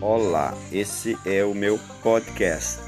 Olá, esse é o meu podcast.